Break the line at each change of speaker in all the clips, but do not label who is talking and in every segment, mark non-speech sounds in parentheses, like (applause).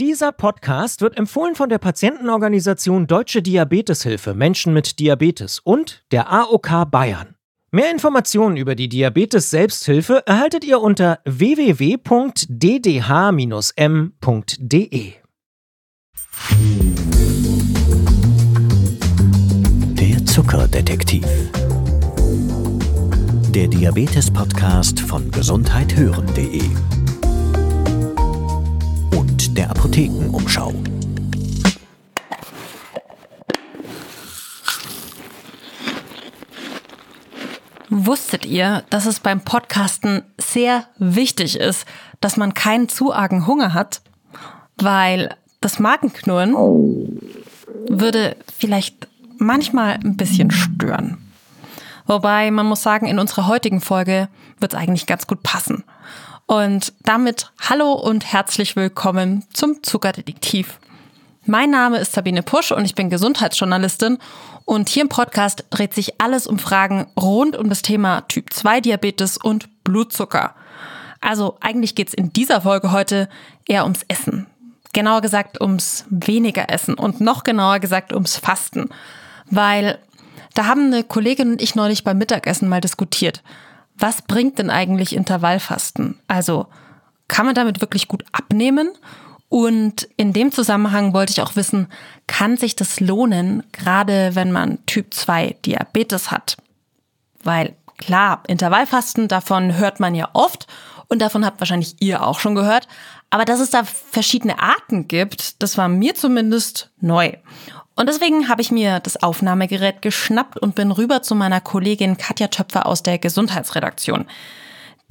Dieser Podcast wird empfohlen von der Patientenorganisation Deutsche Diabeteshilfe Menschen mit Diabetes und der AOK Bayern. Mehr Informationen über die Diabetes Selbsthilfe erhaltet ihr unter www.ddh-m.de.
Der Zuckerdetektiv. Der Diabetes-Podcast von gesundheithören.de und der Apothekenumschau.
Wusstet ihr, dass es beim Podcasten sehr wichtig ist, dass man keinen zu argen Hunger hat? Weil das Magenknurren würde vielleicht manchmal ein bisschen stören. Wobei man muss sagen, in unserer heutigen Folge wird es eigentlich ganz gut passen. Und damit hallo und herzlich willkommen zum Zuckerdetektiv. Mein Name ist Sabine Pusch und ich bin Gesundheitsjournalistin und hier im Podcast dreht sich alles um Fragen rund um das Thema Typ 2 Diabetes und Blutzucker. Also eigentlich geht es in dieser Folge heute eher ums Essen. Genauer gesagt ums weniger Essen und noch genauer gesagt ums Fasten. Weil da haben eine Kollegin und ich neulich beim Mittagessen mal diskutiert was bringt denn eigentlich Intervallfasten? Also kann man damit wirklich gut abnehmen? Und in dem Zusammenhang wollte ich auch wissen, kann sich das lohnen, gerade wenn man Typ 2 Diabetes hat? Weil klar, Intervallfasten, davon hört man ja oft und davon habt wahrscheinlich ihr auch schon gehört. Aber dass es da verschiedene Arten gibt, das war mir zumindest neu. Und deswegen habe ich mir das Aufnahmegerät geschnappt und bin rüber zu meiner Kollegin Katja Töpfer aus der Gesundheitsredaktion.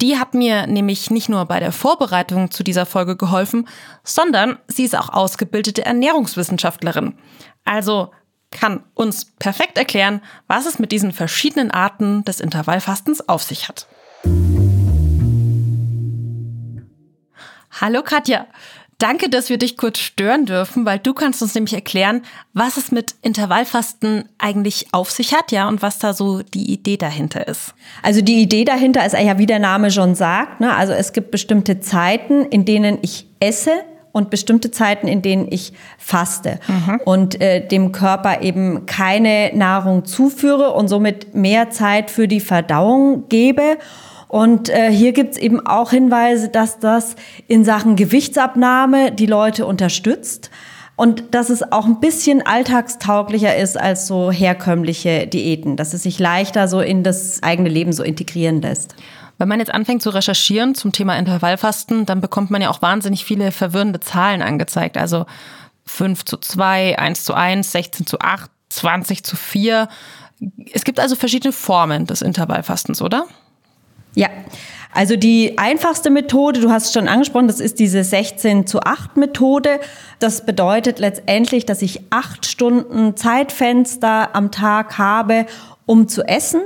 Die hat mir nämlich nicht nur bei der Vorbereitung zu dieser Folge geholfen, sondern sie ist auch ausgebildete Ernährungswissenschaftlerin. Also kann uns perfekt erklären, was es mit diesen verschiedenen Arten des Intervallfastens auf sich hat. Hallo Katja. Danke, dass wir dich kurz stören dürfen, weil du kannst uns nämlich erklären, was es mit Intervallfasten eigentlich auf sich hat, ja, und was da so die Idee dahinter ist.
Also die Idee dahinter ist ja, wie der Name schon sagt, ne? also es gibt bestimmte Zeiten, in denen ich esse und bestimmte Zeiten, in denen ich faste mhm. und äh, dem Körper eben keine Nahrung zuführe und somit mehr Zeit für die Verdauung gebe. Und äh, hier gibt's eben auch Hinweise, dass das in Sachen Gewichtsabnahme die Leute unterstützt und dass es auch ein bisschen alltagstauglicher ist als so herkömmliche Diäten, dass es sich leichter so in das eigene Leben so integrieren lässt.
Wenn man jetzt anfängt zu recherchieren zum Thema Intervallfasten, dann bekommt man ja auch wahnsinnig viele verwirrende Zahlen angezeigt. Also 5 zu 2, 1 zu 1, 16 zu 8, 20 zu 4. Es gibt also verschiedene Formen des Intervallfastens, oder?
Ja, also die einfachste Methode, du hast es schon angesprochen, das ist diese 16 zu 8 Methode. Das bedeutet letztendlich, dass ich acht Stunden Zeitfenster am Tag habe, um zu essen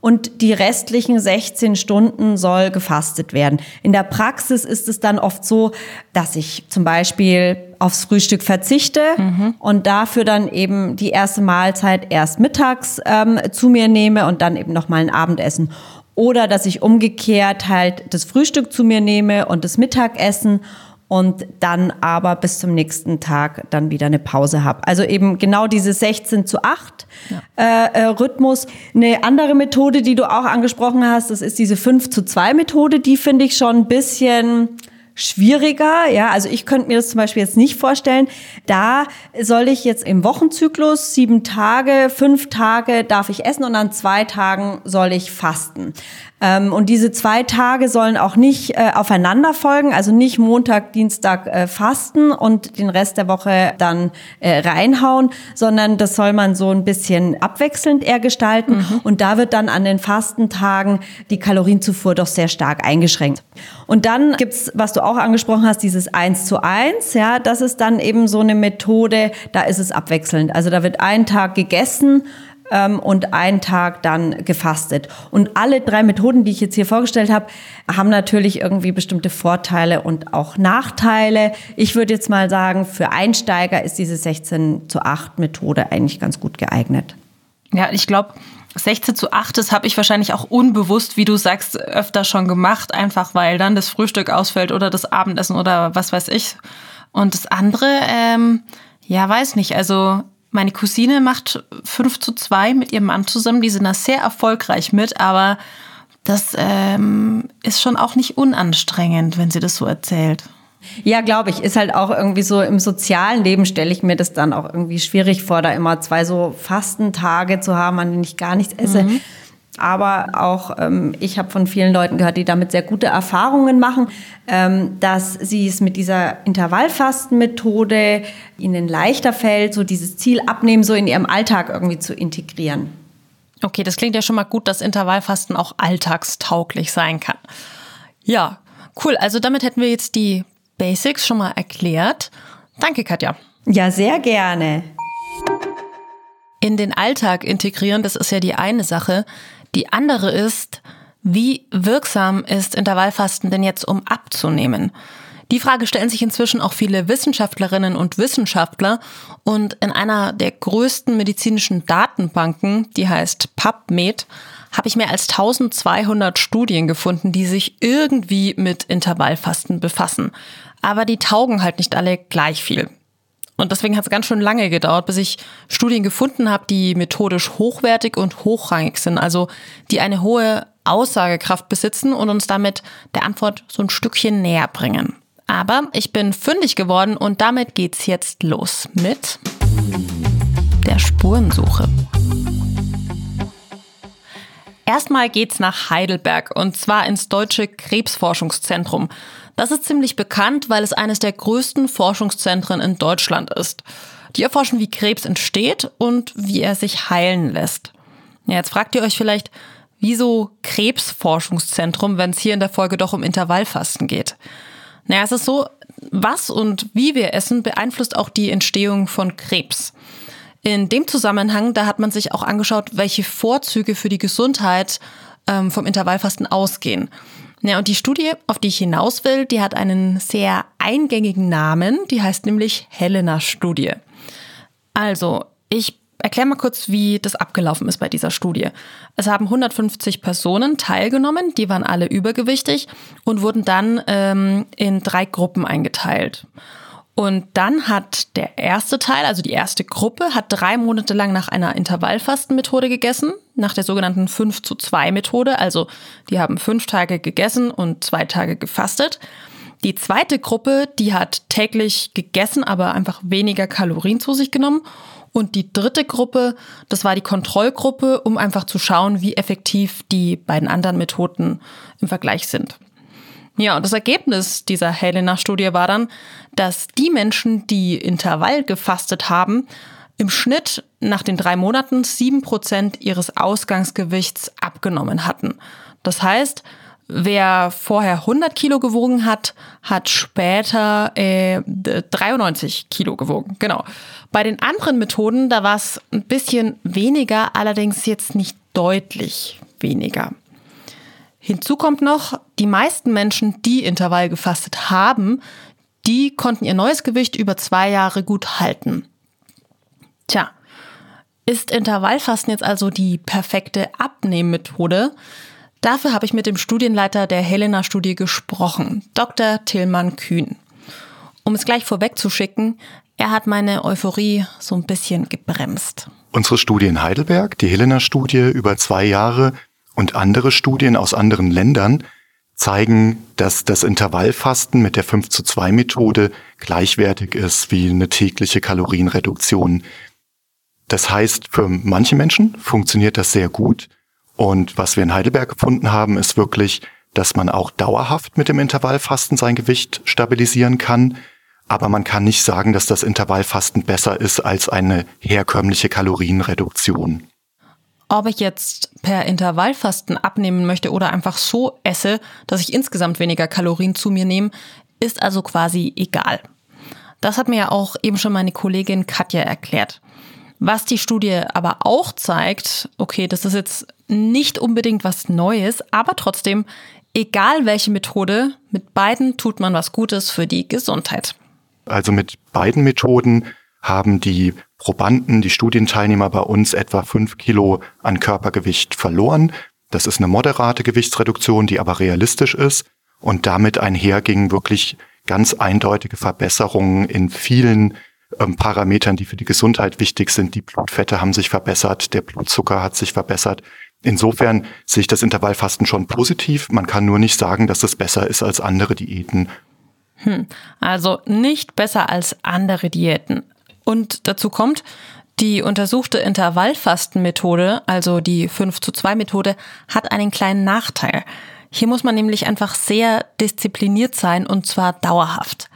und die restlichen 16 Stunden soll gefastet werden. In der Praxis ist es dann oft so, dass ich zum Beispiel aufs Frühstück verzichte mhm. und dafür dann eben die erste Mahlzeit erst mittags ähm, zu mir nehme und dann eben noch mal ein Abendessen. Oder dass ich umgekehrt halt das Frühstück zu mir nehme und das Mittagessen und dann aber bis zum nächsten Tag dann wieder eine Pause habe. Also eben genau diese 16 zu 8 ja. äh, äh, Rhythmus. Eine andere Methode, die du auch angesprochen hast, das ist diese 5 zu 2 Methode, die finde ich schon ein bisschen schwieriger. Ja, also ich könnte mir das zum Beispiel jetzt nicht vorstellen. Da soll ich jetzt im Wochenzyklus sieben Tage, fünf Tage darf ich essen und an zwei Tagen soll ich fasten. Ähm, und diese zwei Tage sollen auch nicht äh, aufeinander folgen, also nicht Montag, Dienstag äh, fasten und den Rest der Woche dann äh, reinhauen, sondern das soll man so ein bisschen abwechselnd eher gestalten. Mhm. Und da wird dann an den Fastentagen die Kalorienzufuhr doch sehr stark eingeschränkt. Und dann gibt's, was du auch angesprochen hast, dieses Eins zu eins. Ja, das ist dann eben so eine Methode, da ist es abwechselnd. Also da wird ein Tag gegessen, ähm, und einen Tag dann gefastet. Und alle drei Methoden, die ich jetzt hier vorgestellt habe, haben natürlich irgendwie bestimmte Vorteile und auch Nachteile. Ich würde jetzt mal sagen, für Einsteiger ist diese 16 zu 8 Methode eigentlich ganz gut geeignet.
Ja, ich glaube, 16 zu 8, das habe ich wahrscheinlich auch unbewusst, wie du sagst, öfter schon gemacht, einfach weil dann das Frühstück ausfällt oder das Abendessen oder was weiß ich. Und das andere, ähm, ja, weiß nicht. Also meine Cousine macht 5 zu 2 mit ihrem Mann zusammen. Die sind da sehr erfolgreich mit, aber das ähm, ist schon auch nicht unanstrengend, wenn sie das so erzählt.
Ja, glaube ich. Ist halt auch irgendwie so im sozialen Leben stelle ich mir das dann auch irgendwie schwierig vor, da immer zwei so Fastentage zu haben, an denen ich gar nichts esse. Mhm. Aber auch ähm, ich habe von vielen Leuten gehört, die damit sehr gute Erfahrungen machen, ähm, dass sie es mit dieser Intervallfastenmethode ihnen leichter fällt, so dieses Ziel abnehmen, so in ihrem Alltag irgendwie zu integrieren.
Okay, das klingt ja schon mal gut, dass Intervallfasten auch alltagstauglich sein kann. Ja, cool. Also damit hätten wir jetzt die Basics schon mal erklärt. Danke, Katja.
Ja, sehr gerne.
In den Alltag integrieren, das ist ja die eine Sache. Die andere ist, wie wirksam ist Intervallfasten denn jetzt, um abzunehmen? Die Frage stellen sich inzwischen auch viele Wissenschaftlerinnen und Wissenschaftler und in einer der größten medizinischen Datenbanken, die heißt PubMed, habe ich mehr als 1200 Studien gefunden, die sich irgendwie mit Intervallfasten befassen. Aber die taugen halt nicht alle gleich viel. Und deswegen hat es ganz schön lange gedauert, bis ich Studien gefunden habe, die methodisch hochwertig und hochrangig sind, also die eine hohe Aussagekraft besitzen und uns damit der Antwort so ein Stückchen näher bringen. Aber ich bin fündig geworden und damit geht's jetzt los mit der Spurensuche. Erstmal geht's nach Heidelberg und zwar ins Deutsche Krebsforschungszentrum. Das ist ziemlich bekannt, weil es eines der größten Forschungszentren in Deutschland ist. Die erforschen, wie Krebs entsteht und wie er sich heilen lässt. Ja, jetzt fragt ihr euch vielleicht, wieso Krebsforschungszentrum, wenn es hier in der Folge doch um Intervallfasten geht? Naja, es ist so, was und wie wir essen beeinflusst auch die Entstehung von Krebs. In dem Zusammenhang, da hat man sich auch angeschaut, welche Vorzüge für die Gesundheit ähm, vom Intervallfasten ausgehen. Ja, und die Studie, auf die ich hinaus will, die hat einen sehr eingängigen Namen, die heißt nämlich Helena-Studie. Also, ich erkläre mal kurz, wie das abgelaufen ist bei dieser Studie. Es haben 150 Personen teilgenommen, die waren alle übergewichtig und wurden dann ähm, in drei Gruppen eingeteilt. Und dann hat der erste Teil, also die erste Gruppe, hat drei Monate lang nach einer Intervallfastenmethode gegessen, nach der sogenannten 5 zu 2 Methode. Also die haben fünf Tage gegessen und zwei Tage gefastet. Die zweite Gruppe, die hat täglich gegessen, aber einfach weniger Kalorien zu sich genommen. Und die dritte Gruppe, das war die Kontrollgruppe, um einfach zu schauen, wie effektiv die beiden anderen Methoden im Vergleich sind. Ja, und das Ergebnis dieser Helena-Studie war dann, dass die Menschen, die Intervall gefastet haben, im Schnitt nach den drei Monaten sieben Prozent ihres Ausgangsgewichts abgenommen hatten. Das heißt, wer vorher 100 Kilo gewogen hat, hat später äh, 93 Kilo gewogen. Genau. Bei den anderen Methoden, da war es ein bisschen weniger, allerdings jetzt nicht deutlich weniger. Hinzu kommt noch, die meisten Menschen, die Intervall gefastet haben, die konnten ihr neues Gewicht über zwei Jahre gut halten. Tja, ist Intervallfasten jetzt also die perfekte Abnehmmethode? Dafür habe ich mit dem Studienleiter der Helena-Studie gesprochen, Dr. Tillmann Kühn. Um es gleich vorwegzuschicken, er hat meine Euphorie so ein bisschen gebremst.
Unsere Studie in Heidelberg, die Helena-Studie über zwei Jahre, und andere Studien aus anderen Ländern zeigen, dass das Intervallfasten mit der 5 zu 2 Methode gleichwertig ist wie eine tägliche Kalorienreduktion. Das heißt, für manche Menschen funktioniert das sehr gut. Und was wir in Heidelberg gefunden haben, ist wirklich, dass man auch dauerhaft mit dem Intervallfasten sein Gewicht stabilisieren kann. Aber man kann nicht sagen, dass das Intervallfasten besser ist als eine herkömmliche Kalorienreduktion
ob ich jetzt per Intervallfasten abnehmen möchte oder einfach so esse, dass ich insgesamt weniger Kalorien zu mir nehme, ist also quasi egal. Das hat mir ja auch eben schon meine Kollegin Katja erklärt. Was die Studie aber auch zeigt, okay, das ist jetzt nicht unbedingt was Neues, aber trotzdem, egal welche Methode, mit beiden tut man was Gutes für die Gesundheit.
Also mit beiden Methoden haben die Probanden, die Studienteilnehmer bei uns etwa fünf Kilo an Körpergewicht verloren. Das ist eine moderate Gewichtsreduktion, die aber realistisch ist und damit einherging wirklich ganz eindeutige Verbesserungen in vielen ähm, Parametern, die für die Gesundheit wichtig sind. Die Blutfette haben sich verbessert, der Blutzucker hat sich verbessert. Insofern sehe ich das Intervallfasten schon positiv. Man kann nur nicht sagen, dass es besser ist als andere Diäten.
Hm, also nicht besser als andere Diäten. Und dazu kommt, die untersuchte Intervallfastenmethode, also die 5 zu 2 Methode, hat einen kleinen Nachteil. Hier muss man nämlich einfach sehr diszipliniert sein und zwar dauerhaft.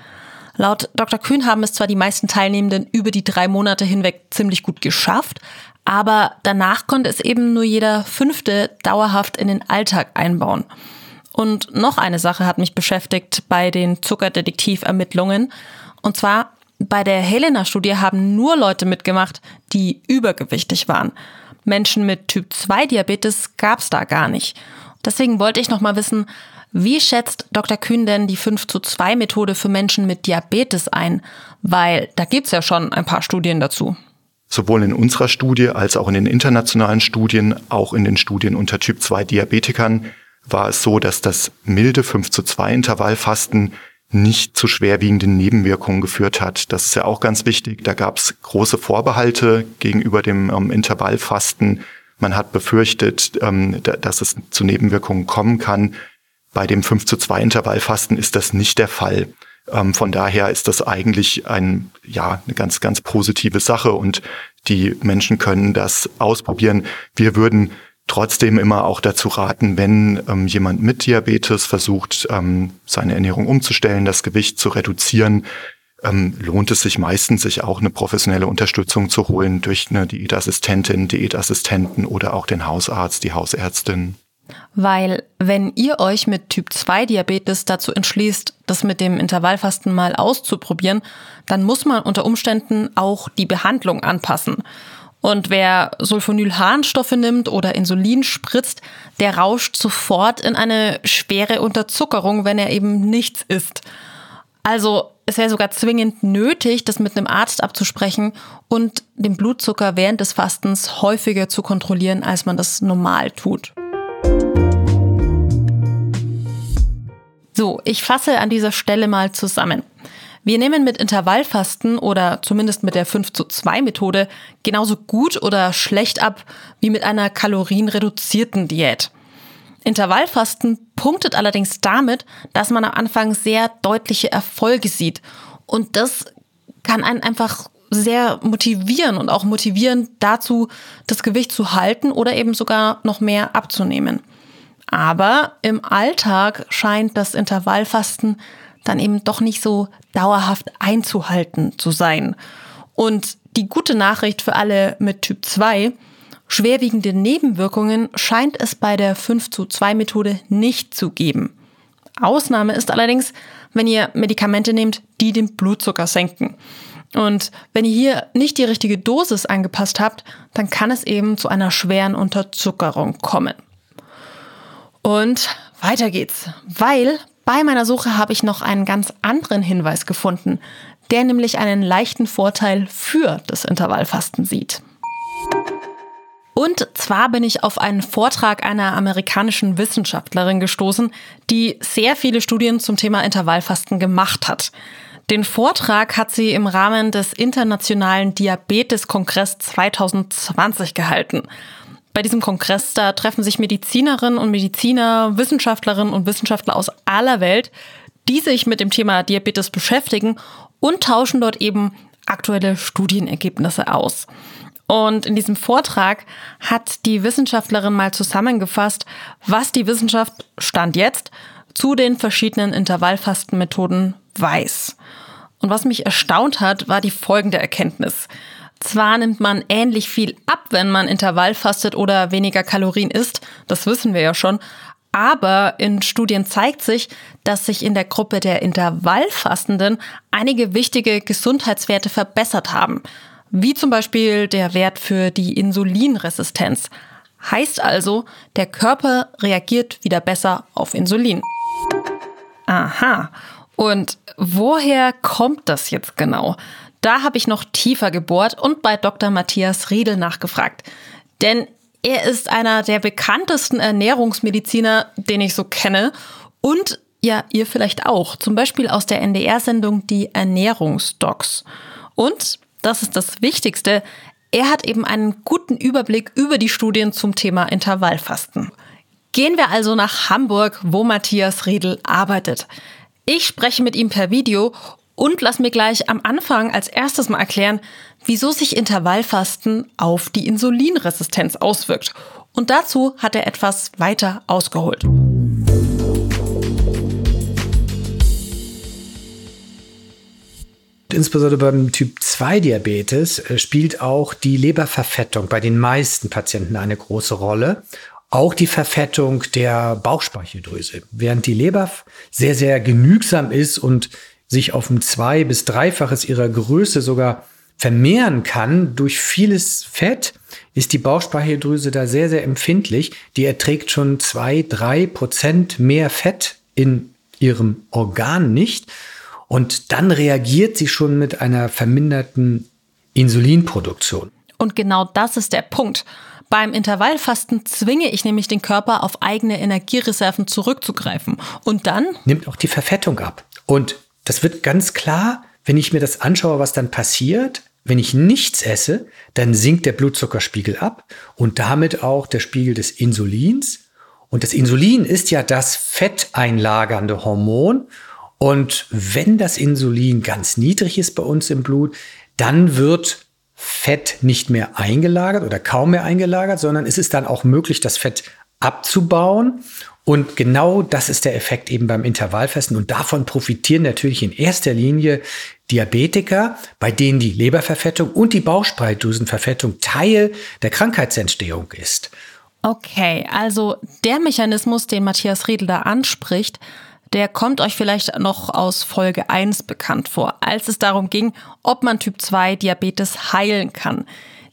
Laut Dr. Kühn haben es zwar die meisten Teilnehmenden über die drei Monate hinweg ziemlich gut geschafft, aber danach konnte es eben nur jeder Fünfte dauerhaft in den Alltag einbauen. Und noch eine Sache hat mich beschäftigt bei den Zuckerdetektivermittlungen. Und zwar bei der Helena-Studie haben nur Leute mitgemacht, die übergewichtig waren. Menschen mit Typ 2 Diabetes gab es da gar nicht. Deswegen wollte ich noch mal wissen, wie schätzt Dr. Kühn denn die 5 zu 2 Methode für Menschen mit Diabetes ein? Weil da gibt's ja schon ein paar Studien dazu.
Sowohl in unserer Studie als auch in den internationalen Studien, auch in den Studien unter Typ 2 Diabetikern, war es so, dass das milde 5 zu 2 Intervallfasten nicht zu schwerwiegenden Nebenwirkungen geführt hat. Das ist ja auch ganz wichtig. Da gab es große Vorbehalte gegenüber dem ähm, Intervallfasten. Man hat befürchtet, ähm, dass es zu Nebenwirkungen kommen kann. Bei dem 5 zu 2 Intervallfasten ist das nicht der Fall. Ähm, von daher ist das eigentlich ein, ja, eine ganz, ganz positive Sache und die Menschen können das ausprobieren. Wir würden trotzdem immer auch dazu raten, wenn ähm, jemand mit Diabetes versucht, ähm, seine Ernährung umzustellen, das Gewicht zu reduzieren, ähm, lohnt es sich meistens, sich auch eine professionelle Unterstützung zu holen durch eine Diätassistentin, Diätassistenten oder auch den Hausarzt, die Hausärztin.
Weil wenn ihr euch mit Typ 2 Diabetes dazu entschließt, das mit dem Intervallfasten mal auszuprobieren, dann muss man unter Umständen auch die Behandlung anpassen. Und wer Sulfonylharnstoffe nimmt oder Insulin spritzt, der rauscht sofort in eine schwere Unterzuckerung, wenn er eben nichts isst. Also es wäre sogar zwingend nötig, das mit einem Arzt abzusprechen und den Blutzucker während des Fastens häufiger zu kontrollieren, als man das normal tut. So, ich fasse an dieser Stelle mal zusammen. Wir nehmen mit Intervallfasten oder zumindest mit der 5 zu 2 Methode genauso gut oder schlecht ab wie mit einer kalorienreduzierten Diät. Intervallfasten punktet allerdings damit, dass man am Anfang sehr deutliche Erfolge sieht. Und das kann einen einfach sehr motivieren und auch motivieren dazu, das Gewicht zu halten oder eben sogar noch mehr abzunehmen. Aber im Alltag scheint das Intervallfasten dann eben doch nicht so dauerhaft einzuhalten zu sein. Und die gute Nachricht für alle mit Typ 2, schwerwiegende Nebenwirkungen scheint es bei der 5 zu 2 Methode nicht zu geben. Ausnahme ist allerdings, wenn ihr Medikamente nehmt, die den Blutzucker senken. Und wenn ihr hier nicht die richtige Dosis angepasst habt, dann kann es eben zu einer schweren Unterzuckerung kommen. Und weiter geht's, weil bei meiner Suche habe ich noch einen ganz anderen Hinweis gefunden, der nämlich einen leichten Vorteil für das Intervallfasten sieht. Und zwar bin ich auf einen Vortrag einer amerikanischen Wissenschaftlerin gestoßen, die sehr viele Studien zum Thema Intervallfasten gemacht hat. Den Vortrag hat sie im Rahmen des Internationalen Diabetes-Kongress 2020 gehalten. Bei diesem Kongress, da treffen sich Medizinerinnen und Mediziner, Wissenschaftlerinnen und Wissenschaftler aus aller Welt, die sich mit dem Thema Diabetes beschäftigen und tauschen dort eben aktuelle Studienergebnisse aus. Und in diesem Vortrag hat die Wissenschaftlerin mal zusammengefasst, was die Wissenschaft Stand jetzt zu den verschiedenen Intervallfastenmethoden weiß. Und was mich erstaunt hat, war die folgende Erkenntnis. Zwar nimmt man ähnlich viel ab, wenn man Intervall fastet oder weniger Kalorien isst, das wissen wir ja schon, aber in Studien zeigt sich, dass sich in der Gruppe der Intervallfastenden einige wichtige Gesundheitswerte verbessert haben, wie zum Beispiel der Wert für die Insulinresistenz. Heißt also, der Körper reagiert wieder besser auf Insulin. Aha. Und woher kommt das jetzt genau? Da habe ich noch tiefer gebohrt und bei Dr. Matthias Riedel nachgefragt. Denn er ist einer der bekanntesten Ernährungsmediziner, den ich so kenne. Und Ja, ihr vielleicht auch. Zum Beispiel aus der NDR-Sendung Die Ernährungsdocs. Und, das ist das Wichtigste, er hat eben einen guten Überblick über die Studien zum Thema Intervallfasten. Gehen wir also nach Hamburg, wo Matthias Riedel arbeitet. Ich spreche mit ihm per Video und lass mir gleich am Anfang als erstes mal erklären, wieso sich Intervallfasten auf die Insulinresistenz auswirkt. Und dazu hat er etwas weiter ausgeholt.
Insbesondere beim Typ 2 Diabetes äh, spielt auch die Leberverfettung bei den meisten Patienten eine große Rolle. Auch die Verfettung der Bauchspeicheldrüse. Während die Leber sehr, sehr genügsam ist und sich auf ein zwei- bis dreifaches ihrer Größe sogar vermehren kann durch vieles Fett, ist die Bauchspeicheldrüse da sehr, sehr empfindlich. Die erträgt schon zwei, drei Prozent mehr Fett in ihrem Organ nicht. Und dann reagiert sie schon mit einer verminderten Insulinproduktion.
Und genau das ist der Punkt. Beim Intervallfasten zwinge ich nämlich den Körper auf eigene Energiereserven zurückzugreifen. Und dann
nimmt auch die Verfettung ab. Und das wird ganz klar, wenn ich mir das anschaue, was dann passiert. Wenn ich nichts esse, dann sinkt der Blutzuckerspiegel ab und damit auch der Spiegel des Insulins. Und das Insulin ist ja das fetteinlagernde Hormon. Und wenn das Insulin ganz niedrig ist bei uns im Blut, dann wird Fett nicht mehr eingelagert oder kaum mehr eingelagert, sondern es ist dann auch möglich, das Fett abzubauen. Und genau das ist der Effekt eben beim Intervallfasten. Und davon profitieren natürlich in erster Linie Diabetiker, bei denen die Leberverfettung und die Bauchspeicheldrüsenverfettung Teil der Krankheitsentstehung ist.
Okay, also der Mechanismus, den Matthias Riedel da anspricht, der kommt euch vielleicht noch aus Folge 1 bekannt vor, als es darum ging, ob man Typ 2 Diabetes heilen kann.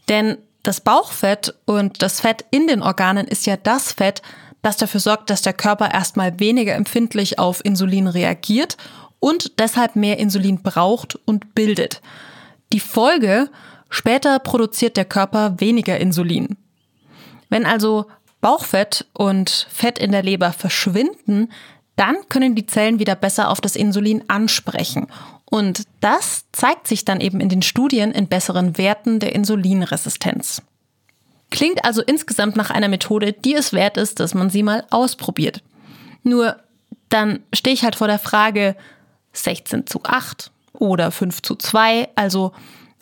Denn das Bauchfett und das Fett in den Organen ist ja das Fett, das dafür sorgt, dass der Körper erstmal weniger empfindlich auf Insulin reagiert und deshalb mehr Insulin braucht und bildet. Die Folge, später produziert der Körper weniger Insulin. Wenn also Bauchfett und Fett in der Leber verschwinden, dann können die Zellen wieder besser auf das Insulin ansprechen. Und das zeigt sich dann eben in den Studien in besseren Werten der Insulinresistenz. Klingt also insgesamt nach einer Methode, die es wert ist, dass man sie mal ausprobiert. Nur dann stehe ich halt vor der Frage 16 zu 8 oder 5 zu 2, also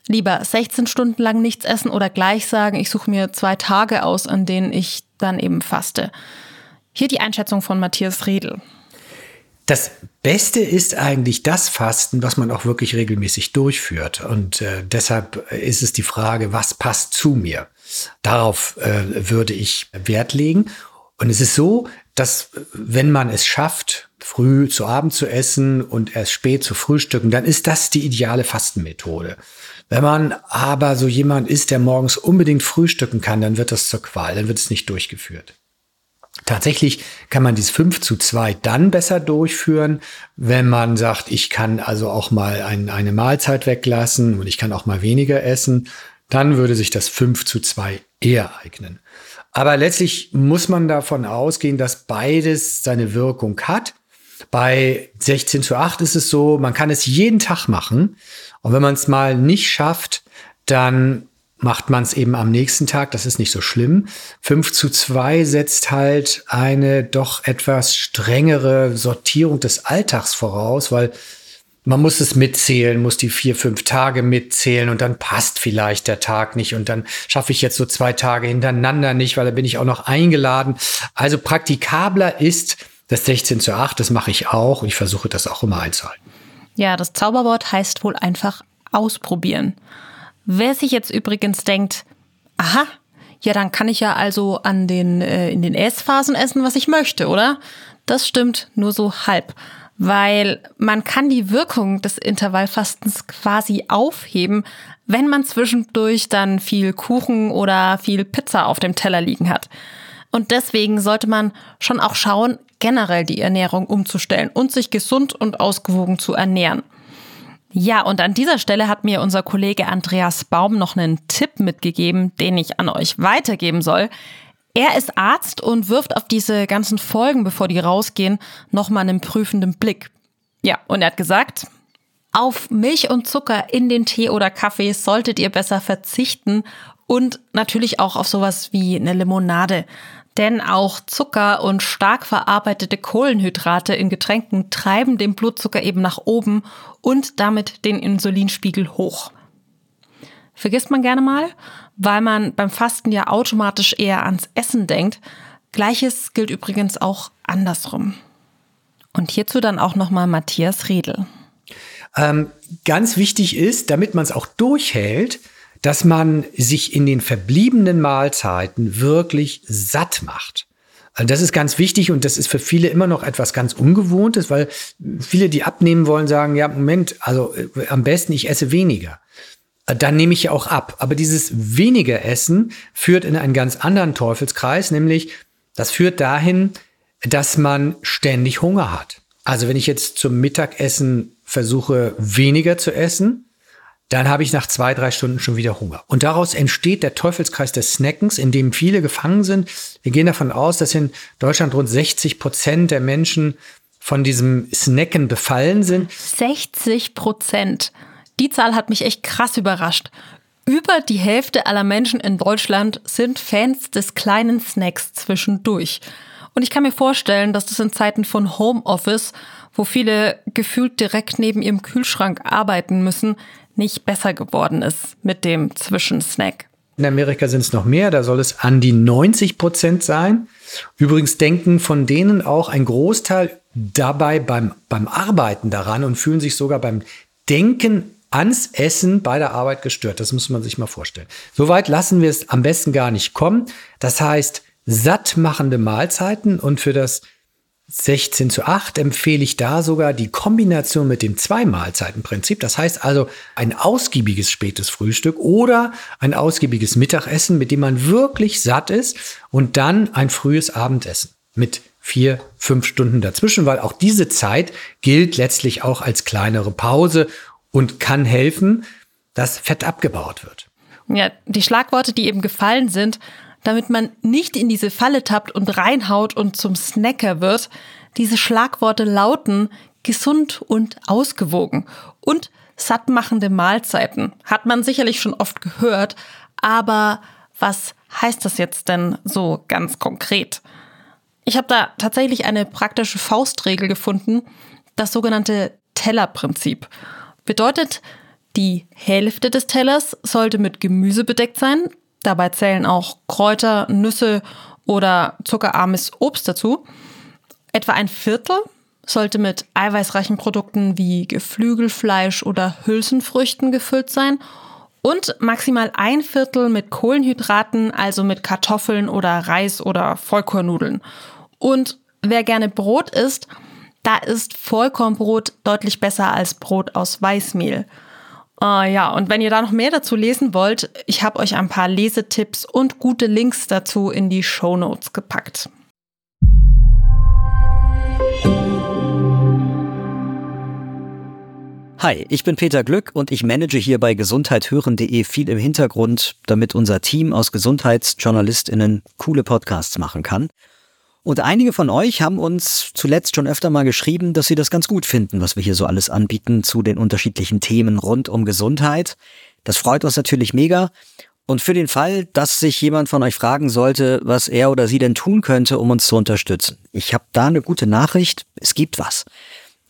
lieber 16 Stunden lang nichts essen oder gleich sagen, ich suche mir zwei Tage aus, an denen ich dann eben faste. Hier die Einschätzung von Matthias Redl.
Das Beste ist eigentlich das Fasten, was man auch wirklich regelmäßig durchführt. Und äh, deshalb ist es die Frage, was passt zu mir? Darauf äh, würde ich Wert legen. Und es ist so, dass wenn man es schafft, früh zu Abend zu essen und erst spät zu frühstücken, dann ist das die ideale Fastenmethode. Wenn man aber so jemand ist, der morgens unbedingt frühstücken kann, dann wird das zur Qual, dann wird es nicht durchgeführt. Tatsächlich kann man dieses 5 zu 2 dann besser durchführen, wenn man sagt, ich kann also auch mal ein, eine Mahlzeit weglassen und ich kann auch mal weniger essen. Dann würde sich das 5 zu 2 eher eignen. Aber letztlich muss man davon ausgehen, dass beides seine Wirkung hat. Bei 16 zu 8 ist es so, man kann es jeden Tag machen. Und wenn man es mal nicht schafft, dann macht man es eben am nächsten Tag, das ist nicht so schlimm. 5 zu 2 setzt halt eine doch etwas strengere Sortierung des Alltags voraus, weil man muss es mitzählen, muss die vier, fünf Tage mitzählen und dann passt vielleicht der Tag nicht und dann schaffe ich jetzt so zwei Tage hintereinander nicht, weil da bin ich auch noch eingeladen. Also praktikabler ist das 16 zu 8, das mache ich auch und ich versuche das auch immer einzuhalten.
Ja, das Zauberwort heißt wohl einfach ausprobieren. Wer sich jetzt übrigens denkt, aha, ja, dann kann ich ja also an den, äh, in den Essphasen essen, was ich möchte, oder? Das stimmt nur so halb, weil man kann die Wirkung des Intervallfastens quasi aufheben, wenn man zwischendurch dann viel Kuchen oder viel Pizza auf dem Teller liegen hat. Und deswegen sollte man schon auch schauen, generell die Ernährung umzustellen und sich gesund und ausgewogen zu ernähren. Ja, und an dieser Stelle hat mir unser Kollege Andreas Baum noch einen Tipp mitgegeben, den ich an euch weitergeben soll. Er ist Arzt und wirft auf diese ganzen Folgen, bevor die rausgehen, nochmal einen prüfenden Blick. Ja, und er hat gesagt, auf Milch und Zucker in den Tee oder Kaffee solltet ihr besser verzichten und natürlich auch auf sowas wie eine Limonade. Denn auch Zucker und stark verarbeitete Kohlenhydrate in Getränken treiben den Blutzucker eben nach oben und damit den Insulinspiegel hoch. Vergisst man gerne mal, weil man beim Fasten ja automatisch eher ans Essen denkt. Gleiches gilt übrigens auch andersrum. Und hierzu dann auch nochmal Matthias Redl.
Ähm, ganz wichtig ist, damit man es auch durchhält, dass man sich in den verbliebenen Mahlzeiten wirklich satt macht. Also das ist ganz wichtig und das ist für viele immer noch etwas ganz Ungewohntes, weil viele, die abnehmen wollen, sagen, ja, Moment, also äh, am besten ich esse weniger. Äh, dann nehme ich ja auch ab. Aber dieses weniger Essen führt in einen ganz anderen Teufelskreis, nämlich das führt dahin, dass man ständig Hunger hat. Also wenn ich jetzt zum Mittagessen versuche, weniger zu essen, dann habe ich nach zwei, drei Stunden schon wieder Hunger. Und daraus entsteht der Teufelskreis des Snackens, in dem viele gefangen sind. Wir gehen davon aus, dass in Deutschland rund 60 Prozent der Menschen von diesem Snacken befallen sind.
60 Prozent. Die Zahl hat mich echt krass überrascht. Über die Hälfte aller Menschen in Deutschland sind Fans des kleinen Snacks zwischendurch. Und ich kann mir vorstellen, dass das in Zeiten von Homeoffice, wo viele gefühlt direkt neben ihrem Kühlschrank arbeiten müssen, nicht besser geworden ist mit dem Zwischensnack.
In Amerika sind es noch mehr, da soll es an die 90 Prozent sein. Übrigens denken von denen auch ein Großteil dabei beim, beim Arbeiten daran und fühlen sich sogar beim Denken ans Essen bei der Arbeit gestört. Das muss man sich mal vorstellen. Soweit lassen wir es am besten gar nicht kommen. Das heißt, sattmachende Mahlzeiten und für das 16 zu 8 empfehle ich da sogar die Kombination mit dem Zwei-Mahlzeiten-Prinzip. Das heißt also ein ausgiebiges spätes Frühstück oder ein ausgiebiges Mittagessen, mit dem man wirklich satt ist und dann ein frühes Abendessen mit vier, fünf Stunden dazwischen, weil auch diese Zeit gilt letztlich auch als kleinere Pause und kann helfen, dass Fett abgebaut wird.
Ja, die Schlagworte, die eben gefallen sind, damit man nicht in diese Falle tappt und reinhaut und zum Snacker wird. Diese Schlagworte lauten gesund und ausgewogen und sattmachende Mahlzeiten. Hat man sicherlich schon oft gehört, aber was heißt das jetzt denn so ganz konkret? Ich habe da tatsächlich eine praktische Faustregel gefunden, das sogenannte Tellerprinzip. Bedeutet, die Hälfte des Tellers sollte mit Gemüse bedeckt sein, Dabei zählen auch Kräuter, Nüsse oder zuckerarmes Obst dazu. Etwa ein Viertel sollte mit eiweißreichen Produkten wie Geflügelfleisch oder Hülsenfrüchten gefüllt sein und maximal ein Viertel mit Kohlenhydraten, also mit Kartoffeln oder Reis oder Vollkornnudeln. Und wer gerne Brot isst, da ist Vollkornbrot deutlich besser als Brot aus Weißmehl. Uh, ja, und wenn ihr da noch mehr dazu lesen wollt, ich habe euch ein paar Lesetipps und gute Links dazu in die Show Notes gepackt.
Hi, ich bin Peter Glück und ich manage hier bei gesundheithören.de viel im Hintergrund, damit unser Team aus Gesundheitsjournalistinnen coole Podcasts machen kann. Und einige von euch haben uns zuletzt schon öfter mal geschrieben, dass sie das ganz gut finden, was wir hier so alles anbieten zu den unterschiedlichen Themen rund um Gesundheit. Das freut uns natürlich mega. Und für den Fall, dass sich jemand von euch fragen sollte, was er oder sie denn tun könnte, um uns zu unterstützen. Ich habe da eine gute Nachricht. Es gibt was.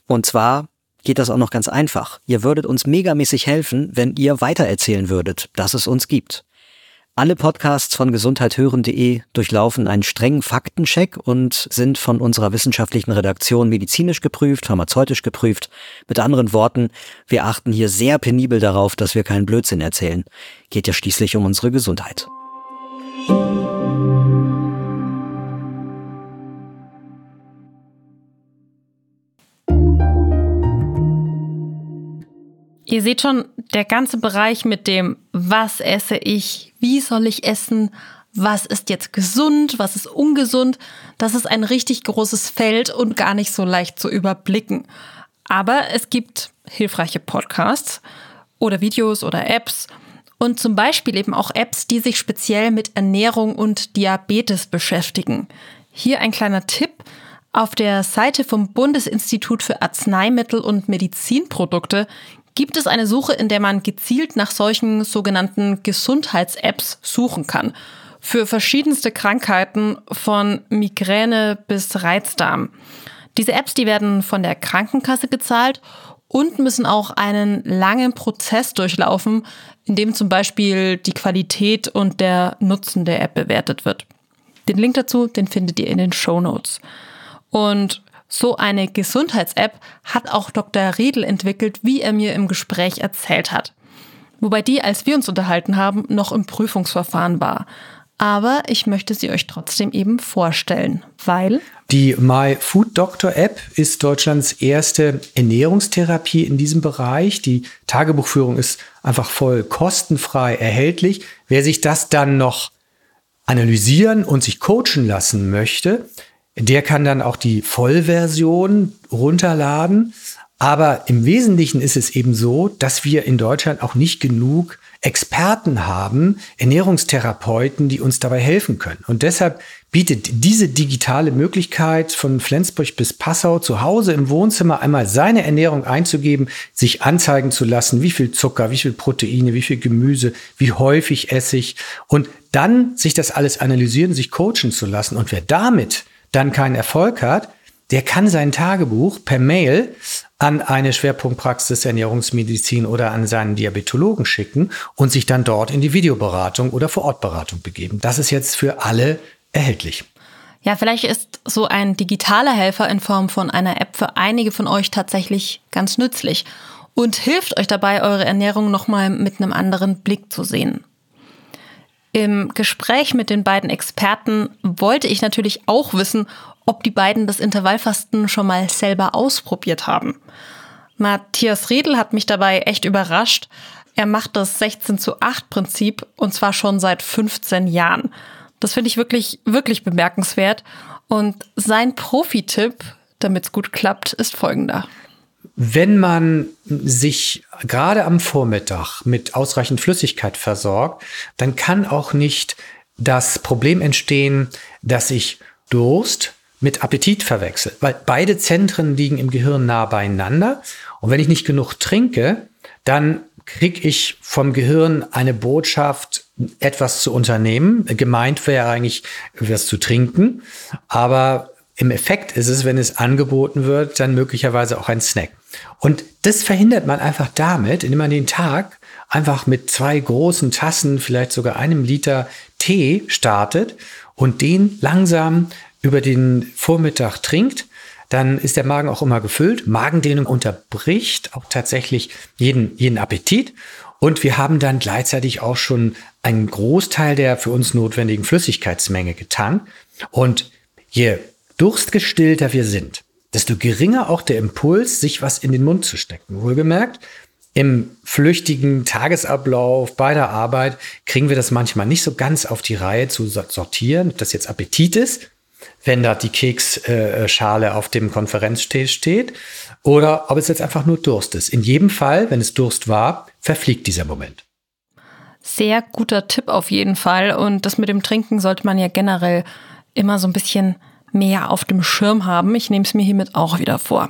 Und zwar geht das auch noch ganz einfach. Ihr würdet uns megamäßig helfen, wenn ihr weitererzählen würdet, dass es uns gibt. Alle Podcasts von gesundheithören.de durchlaufen einen strengen Faktencheck und sind von unserer wissenschaftlichen Redaktion medizinisch geprüft, pharmazeutisch geprüft. Mit anderen Worten, wir achten hier sehr penibel darauf, dass wir keinen Blödsinn erzählen. Geht ja schließlich um unsere Gesundheit.
Ihr seht schon, der ganze Bereich mit dem, was esse ich, wie soll ich essen, was ist jetzt gesund, was ist ungesund, das ist ein richtig großes Feld und gar nicht so leicht zu überblicken. Aber es gibt hilfreiche Podcasts oder Videos oder Apps und zum Beispiel eben auch Apps, die sich speziell mit Ernährung und Diabetes beschäftigen. Hier ein kleiner Tipp. Auf der Seite vom Bundesinstitut für Arzneimittel und Medizinprodukte gibt es eine Suche, in der man gezielt nach solchen sogenannten Gesundheits-Apps suchen kann. Für verschiedenste Krankheiten von Migräne bis Reizdarm. Diese Apps, die werden von der Krankenkasse gezahlt und müssen auch einen langen Prozess durchlaufen, in dem zum Beispiel die Qualität und der Nutzen der App bewertet wird. Den Link dazu, den findet ihr in den Show Notes. Und so eine Gesundheits-App hat auch Dr. Riedel entwickelt, wie er mir im Gespräch erzählt hat. Wobei die, als wir uns unterhalten haben, noch im Prüfungsverfahren war aber ich möchte sie euch trotzdem eben vorstellen, weil
die My Food Doctor App ist Deutschlands erste Ernährungstherapie in diesem Bereich. Die Tagebuchführung ist einfach voll kostenfrei erhältlich. Wer sich das dann noch analysieren und sich coachen lassen möchte, der kann dann auch die Vollversion runterladen. Aber im Wesentlichen ist es eben so, dass wir in Deutschland auch nicht genug Experten haben, Ernährungstherapeuten, die uns dabei helfen können. Und deshalb bietet diese digitale Möglichkeit von Flensburg bis Passau zu Hause im Wohnzimmer einmal seine Ernährung einzugeben, sich anzeigen zu lassen, wie viel Zucker, wie viel Proteine, wie viel Gemüse, wie häufig esse ich und dann sich das alles analysieren, sich coachen zu lassen. Und wer damit dann keinen Erfolg hat, der kann sein Tagebuch per Mail an eine Schwerpunktpraxis Ernährungsmedizin oder an seinen Diabetologen schicken und sich dann dort in die Videoberatung oder Vorortberatung begeben. Das ist jetzt für alle erhältlich.
Ja, vielleicht ist so ein digitaler Helfer in Form von einer App für einige von euch tatsächlich ganz nützlich und hilft euch dabei, eure Ernährung nochmal mit einem anderen Blick zu sehen. Im Gespräch mit den beiden Experten wollte ich natürlich auch wissen, ob die beiden das Intervallfasten schon mal selber ausprobiert haben. Matthias Riedel hat mich dabei echt überrascht. Er macht das 16 zu 8 Prinzip und zwar schon seit 15 Jahren. Das finde ich wirklich, wirklich bemerkenswert. Und sein Profi-Tipp, damit es gut klappt, ist folgender.
Wenn man sich gerade am Vormittag mit ausreichend Flüssigkeit versorgt, dann kann auch nicht das Problem entstehen, dass ich Durst mit Appetit verwechselt, weil beide Zentren liegen im Gehirn nah beieinander. Und wenn ich nicht genug trinke, dann kriege ich vom Gehirn eine Botschaft, etwas zu unternehmen. Gemeint wäre eigentlich, was zu trinken. Aber im Effekt ist es, wenn es angeboten wird, dann möglicherweise auch ein Snack. Und das verhindert man einfach damit, indem man den Tag einfach mit zwei großen Tassen, vielleicht sogar einem Liter Tee startet und den langsam über den Vormittag trinkt, dann ist der Magen auch immer gefüllt. Magendehnung unterbricht auch tatsächlich jeden, jeden Appetit. Und wir haben dann gleichzeitig auch schon einen Großteil der für uns notwendigen Flüssigkeitsmenge getankt. Und je durstgestillter wir sind, desto geringer auch der Impuls, sich was in den Mund zu stecken. Wohlgemerkt, im flüchtigen Tagesablauf bei der Arbeit kriegen wir das manchmal nicht so ganz auf die Reihe zu sortieren, ob das jetzt Appetit ist wenn da die Keksschale auf dem Konferenztisch steht oder ob es jetzt einfach nur Durst ist. In jedem Fall, wenn es Durst war, verfliegt dieser Moment.
Sehr guter Tipp auf jeden Fall. Und das mit dem Trinken sollte man ja generell immer so ein bisschen mehr auf dem Schirm haben. Ich nehme es mir hiermit auch wieder vor.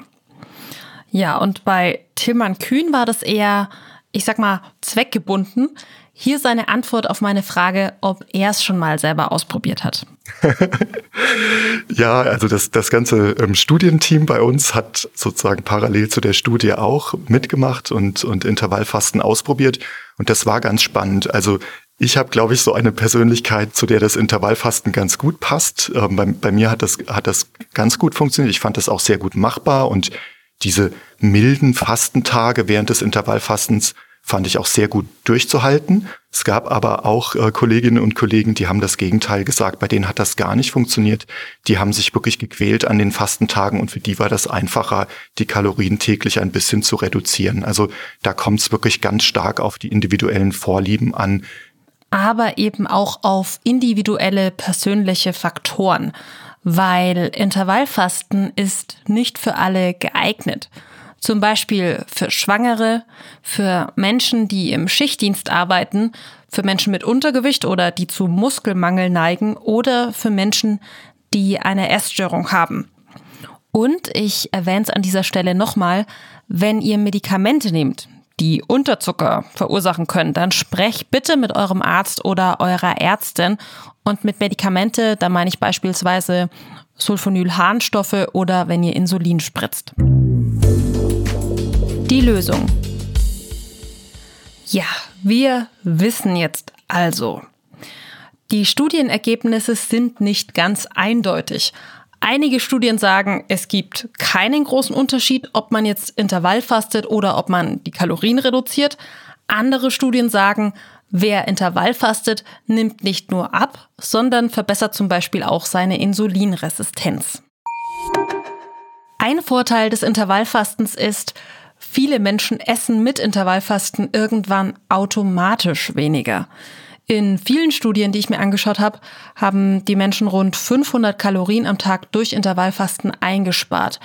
Ja, und bei Tilman Kühn war das eher, ich sag mal, zweckgebunden. Hier seine Antwort auf meine Frage, ob er es schon mal selber ausprobiert hat. (laughs)
ja, also das, das ganze ähm, Studienteam bei uns hat sozusagen parallel zu der Studie auch mitgemacht und, und Intervallfasten ausprobiert. Und das war ganz spannend. Also ich habe, glaube ich, so eine Persönlichkeit, zu der das Intervallfasten ganz gut passt. Ähm, bei, bei mir hat das, hat das ganz gut funktioniert. Ich fand das auch sehr gut machbar und diese milden Fastentage während des Intervallfastens fand ich auch sehr gut durchzuhalten. Es gab aber auch äh, Kolleginnen und Kollegen, die haben das Gegenteil gesagt. Bei denen hat das gar nicht funktioniert. Die haben sich wirklich gequält an den Fastentagen und für die war das einfacher, die Kalorien täglich ein bisschen zu reduzieren. Also da kommt es wirklich ganz stark auf die individuellen Vorlieben an.
Aber eben auch auf individuelle persönliche Faktoren, weil Intervallfasten ist nicht für alle geeignet. Zum Beispiel für Schwangere, für Menschen, die im Schichtdienst arbeiten, für Menschen mit Untergewicht oder die zu Muskelmangel neigen oder für Menschen, die eine Essstörung haben. Und ich erwähne es an dieser Stelle nochmal, wenn ihr Medikamente nehmt, die Unterzucker verursachen können, dann sprecht bitte mit eurem Arzt oder eurer Ärztin. Und mit Medikamente, da meine ich beispielsweise Sulfonylharnstoffe oder wenn ihr Insulin spritzt. Die Lösung. Ja, wir wissen jetzt also. Die Studienergebnisse sind nicht ganz eindeutig. Einige Studien sagen, es gibt keinen großen Unterschied, ob man jetzt Intervall fastet oder ob man die Kalorien reduziert. Andere Studien sagen, wer Intervall fastet, nimmt nicht nur ab, sondern verbessert zum Beispiel auch seine Insulinresistenz. Ein Vorteil des Intervallfastens ist, viele Menschen essen mit Intervallfasten irgendwann automatisch weniger. In vielen Studien, die ich mir angeschaut habe, haben die Menschen rund 500 Kalorien am Tag durch Intervallfasten eingespart.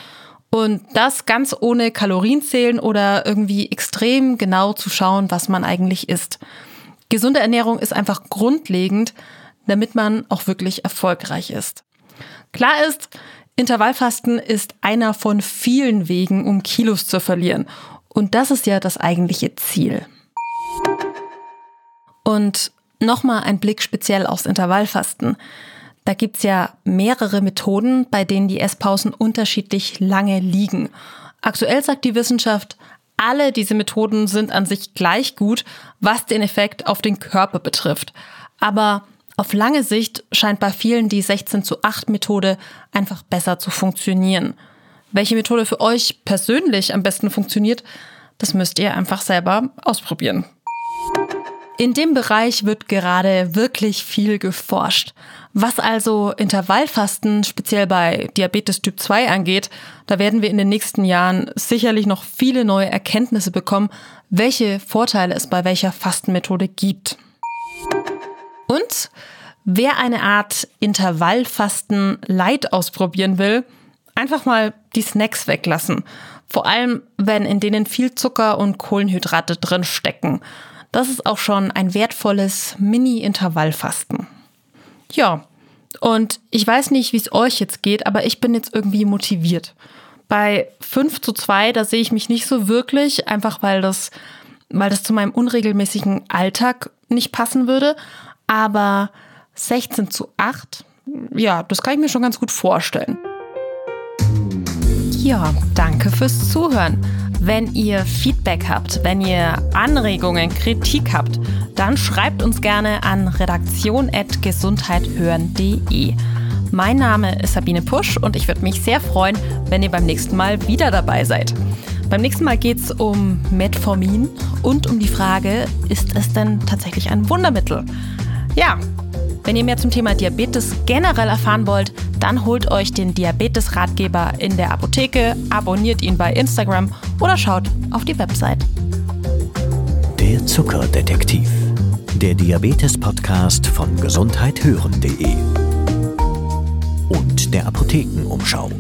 Und das ganz ohne Kalorienzählen oder irgendwie extrem genau zu schauen, was man eigentlich isst. Gesunde Ernährung ist einfach grundlegend, damit man auch wirklich erfolgreich ist. Klar ist, Intervallfasten ist einer von vielen Wegen, um Kilos zu verlieren. Und das ist ja das eigentliche Ziel. Und Nochmal ein Blick speziell aufs Intervallfasten. Da gibt's ja mehrere Methoden, bei denen die Esspausen unterschiedlich lange liegen. Aktuell sagt die Wissenschaft, alle diese Methoden sind an sich gleich gut, was den Effekt auf den Körper betrifft. Aber auf lange Sicht scheint bei vielen die 16 zu 8 Methode einfach besser zu funktionieren. Welche Methode für euch persönlich am besten funktioniert, das müsst ihr einfach selber ausprobieren. In dem Bereich wird gerade wirklich viel geforscht. Was also Intervallfasten speziell bei Diabetes Typ 2 angeht, da werden wir in den nächsten Jahren sicherlich noch viele neue Erkenntnisse bekommen, welche Vorteile es bei welcher Fastenmethode gibt. Und wer eine Art Intervallfasten Light ausprobieren will, einfach mal die Snacks weglassen. Vor allem, wenn in denen viel Zucker und Kohlenhydrate drin stecken. Das ist auch schon ein wertvolles Mini-Intervallfasten. Ja, und ich weiß nicht, wie es euch jetzt geht, aber ich bin jetzt irgendwie motiviert. Bei 5 zu 2, da sehe ich mich nicht so wirklich, einfach weil das, weil das zu meinem unregelmäßigen Alltag nicht passen würde. Aber 16 zu 8, ja, das kann ich mir schon ganz gut vorstellen. Ja, danke fürs Zuhören. Wenn ihr Feedback habt, wenn ihr Anregungen, Kritik habt, dann schreibt uns gerne an redaktion.gesundheithören.de. Mein Name ist Sabine Pusch und ich würde mich sehr freuen, wenn ihr beim nächsten Mal wieder dabei seid. Beim nächsten Mal geht es um Metformin und um die Frage, ist es denn tatsächlich ein Wundermittel? Ja, wenn ihr mehr zum Thema Diabetes generell erfahren wollt, dann holt euch den Diabetes-Ratgeber in der Apotheke, abonniert ihn bei Instagram oder schaut auf die Website.
Der Zuckerdetektiv. Der Diabetes-Podcast von gesundheithören.de und der Apothekenumschau.